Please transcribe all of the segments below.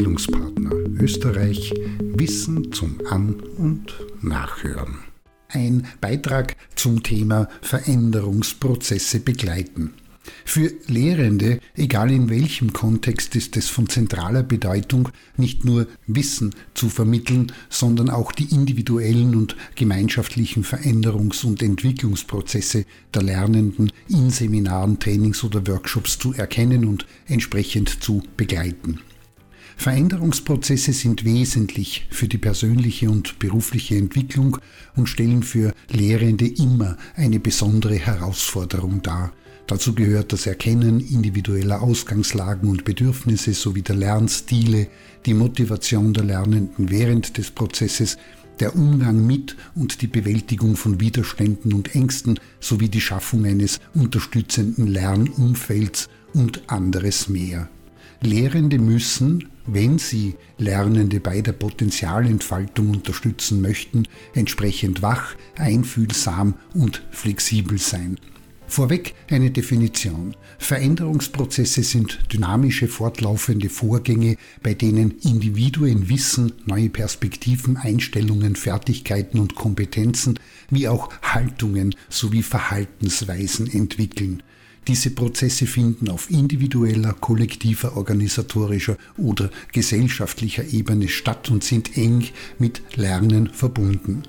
Bildungspartner Österreich Wissen zum An- und Nachhören. Ein Beitrag zum Thema Veränderungsprozesse begleiten. Für Lehrende, egal in welchem Kontext, ist es von zentraler Bedeutung, nicht nur Wissen zu vermitteln, sondern auch die individuellen und gemeinschaftlichen Veränderungs- und Entwicklungsprozesse der Lernenden in Seminaren, Trainings oder Workshops zu erkennen und entsprechend zu begleiten. Veränderungsprozesse sind wesentlich für die persönliche und berufliche Entwicklung und stellen für Lehrende immer eine besondere Herausforderung dar. Dazu gehört das Erkennen individueller Ausgangslagen und Bedürfnisse sowie der Lernstile, die Motivation der Lernenden während des Prozesses, der Umgang mit und die Bewältigung von Widerständen und Ängsten sowie die Schaffung eines unterstützenden Lernumfelds und anderes mehr. Lehrende müssen, wenn sie Lernende bei der Potenzialentfaltung unterstützen möchten, entsprechend wach, einfühlsam und flexibel sein. Vorweg eine Definition. Veränderungsprozesse sind dynamische, fortlaufende Vorgänge, bei denen Individuen Wissen, neue Perspektiven, Einstellungen, Fertigkeiten und Kompetenzen wie auch Haltungen sowie Verhaltensweisen entwickeln. Diese Prozesse finden auf individueller, kollektiver, organisatorischer oder gesellschaftlicher Ebene statt und sind eng mit Lernen verbunden.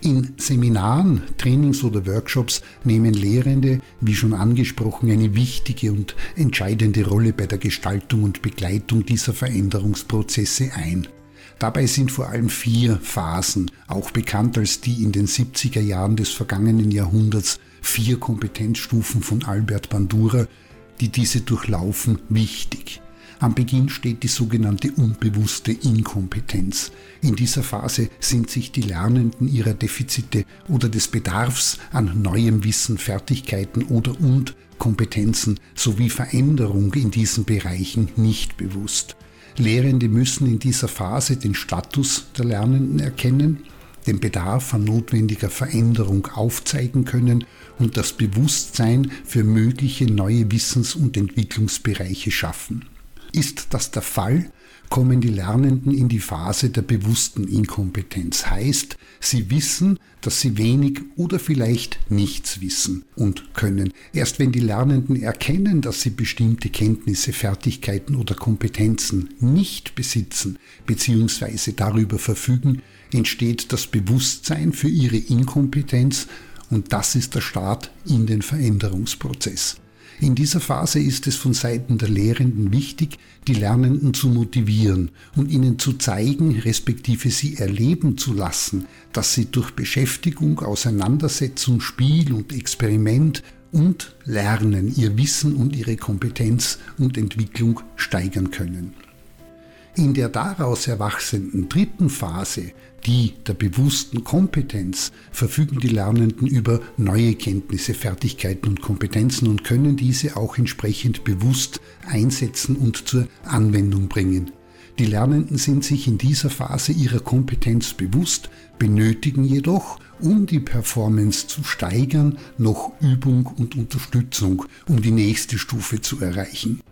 In Seminaren, Trainings oder Workshops nehmen Lehrende, wie schon angesprochen, eine wichtige und entscheidende Rolle bei der Gestaltung und Begleitung dieser Veränderungsprozesse ein. Dabei sind vor allem vier Phasen, auch bekannt als die in den 70er Jahren des vergangenen Jahrhunderts vier Kompetenzstufen von Albert Bandura, die diese durchlaufen, wichtig. Am Beginn steht die sogenannte unbewusste Inkompetenz. In dieser Phase sind sich die Lernenden ihrer Defizite oder des Bedarfs an neuem Wissen, Fertigkeiten oder und Kompetenzen sowie Veränderung in diesen Bereichen nicht bewusst. Lehrende müssen in dieser Phase den Status der Lernenden erkennen, den Bedarf an notwendiger Veränderung aufzeigen können und das Bewusstsein für mögliche neue Wissens- und Entwicklungsbereiche schaffen. Ist das der Fall, kommen die Lernenden in die Phase der bewussten Inkompetenz. Heißt, sie wissen, dass sie wenig oder vielleicht nichts wissen und können. Erst wenn die Lernenden erkennen, dass sie bestimmte Kenntnisse, Fertigkeiten oder Kompetenzen nicht besitzen bzw. darüber verfügen, entsteht das Bewusstsein für ihre Inkompetenz und das ist der Start in den Veränderungsprozess. In dieser Phase ist es von Seiten der Lehrenden wichtig, die Lernenden zu motivieren und ihnen zu zeigen, respektive sie erleben zu lassen, dass sie durch Beschäftigung, Auseinandersetzung, Spiel und Experiment und Lernen ihr Wissen und ihre Kompetenz und Entwicklung steigern können. In der daraus erwachsenden dritten Phase, die der bewussten Kompetenz, verfügen die Lernenden über neue Kenntnisse, Fertigkeiten und Kompetenzen und können diese auch entsprechend bewusst einsetzen und zur Anwendung bringen. Die Lernenden sind sich in dieser Phase ihrer Kompetenz bewusst, benötigen jedoch, um die Performance zu steigern, noch Übung und Unterstützung, um die nächste Stufe zu erreichen.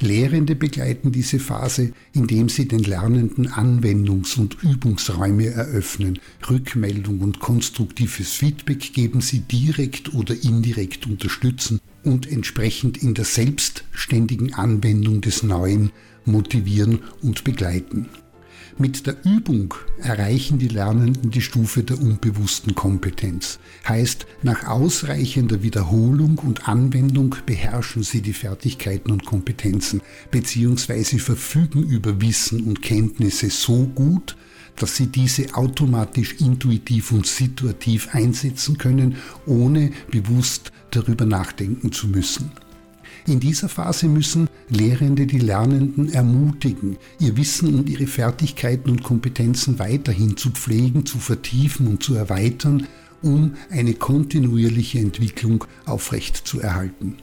Lehrende begleiten diese Phase, indem sie den Lernenden Anwendungs- und Übungsräume eröffnen. Rückmeldung und konstruktives Feedback geben sie direkt oder indirekt unterstützen und entsprechend in der selbstständigen Anwendung des Neuen motivieren und begleiten. Mit der Übung erreichen die Lernenden die Stufe der unbewussten Kompetenz. Heißt, nach ausreichender Wiederholung und Anwendung beherrschen sie die Fertigkeiten und Kompetenzen bzw. verfügen über Wissen und Kenntnisse so gut, dass sie diese automatisch intuitiv und situativ einsetzen können, ohne bewusst darüber nachdenken zu müssen. In dieser Phase müssen Lehrende die Lernenden ermutigen, ihr Wissen und ihre Fertigkeiten und Kompetenzen weiterhin zu pflegen, zu vertiefen und zu erweitern, um eine kontinuierliche Entwicklung aufrechtzuerhalten.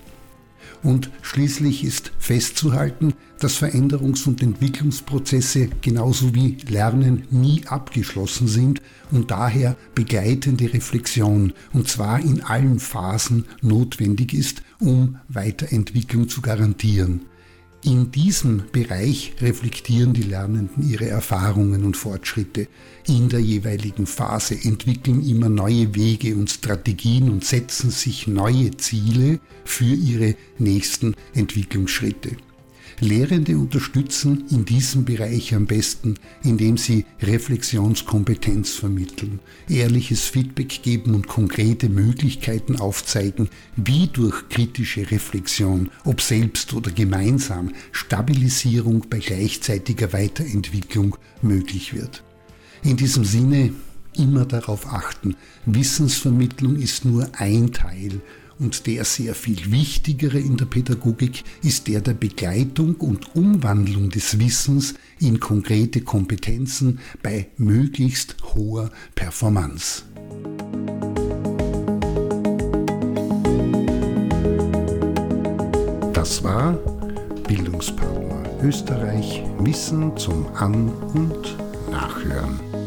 Und schließlich ist festzuhalten, dass Veränderungs- und Entwicklungsprozesse genauso wie Lernen nie abgeschlossen sind und daher begleitende Reflexion, und zwar in allen Phasen, notwendig ist, um Weiterentwicklung zu garantieren. In diesem Bereich reflektieren die Lernenden ihre Erfahrungen und Fortschritte in der jeweiligen Phase, entwickeln immer neue Wege und Strategien und setzen sich neue Ziele für ihre nächsten Entwicklungsschritte. Lehrende unterstützen in diesem Bereich am besten, indem sie Reflexionskompetenz vermitteln, ehrliches Feedback geben und konkrete Möglichkeiten aufzeigen, wie durch kritische Reflexion, ob selbst oder gemeinsam, Stabilisierung bei gleichzeitiger Weiterentwicklung möglich wird. In diesem Sinne immer darauf achten, Wissensvermittlung ist nur ein Teil und der sehr viel wichtigere in der Pädagogik ist der der Begleitung und Umwandlung des Wissens in konkrete Kompetenzen bei möglichst hoher Performance. Das war Bildungspartner Österreich Wissen zum An- und Nachhören.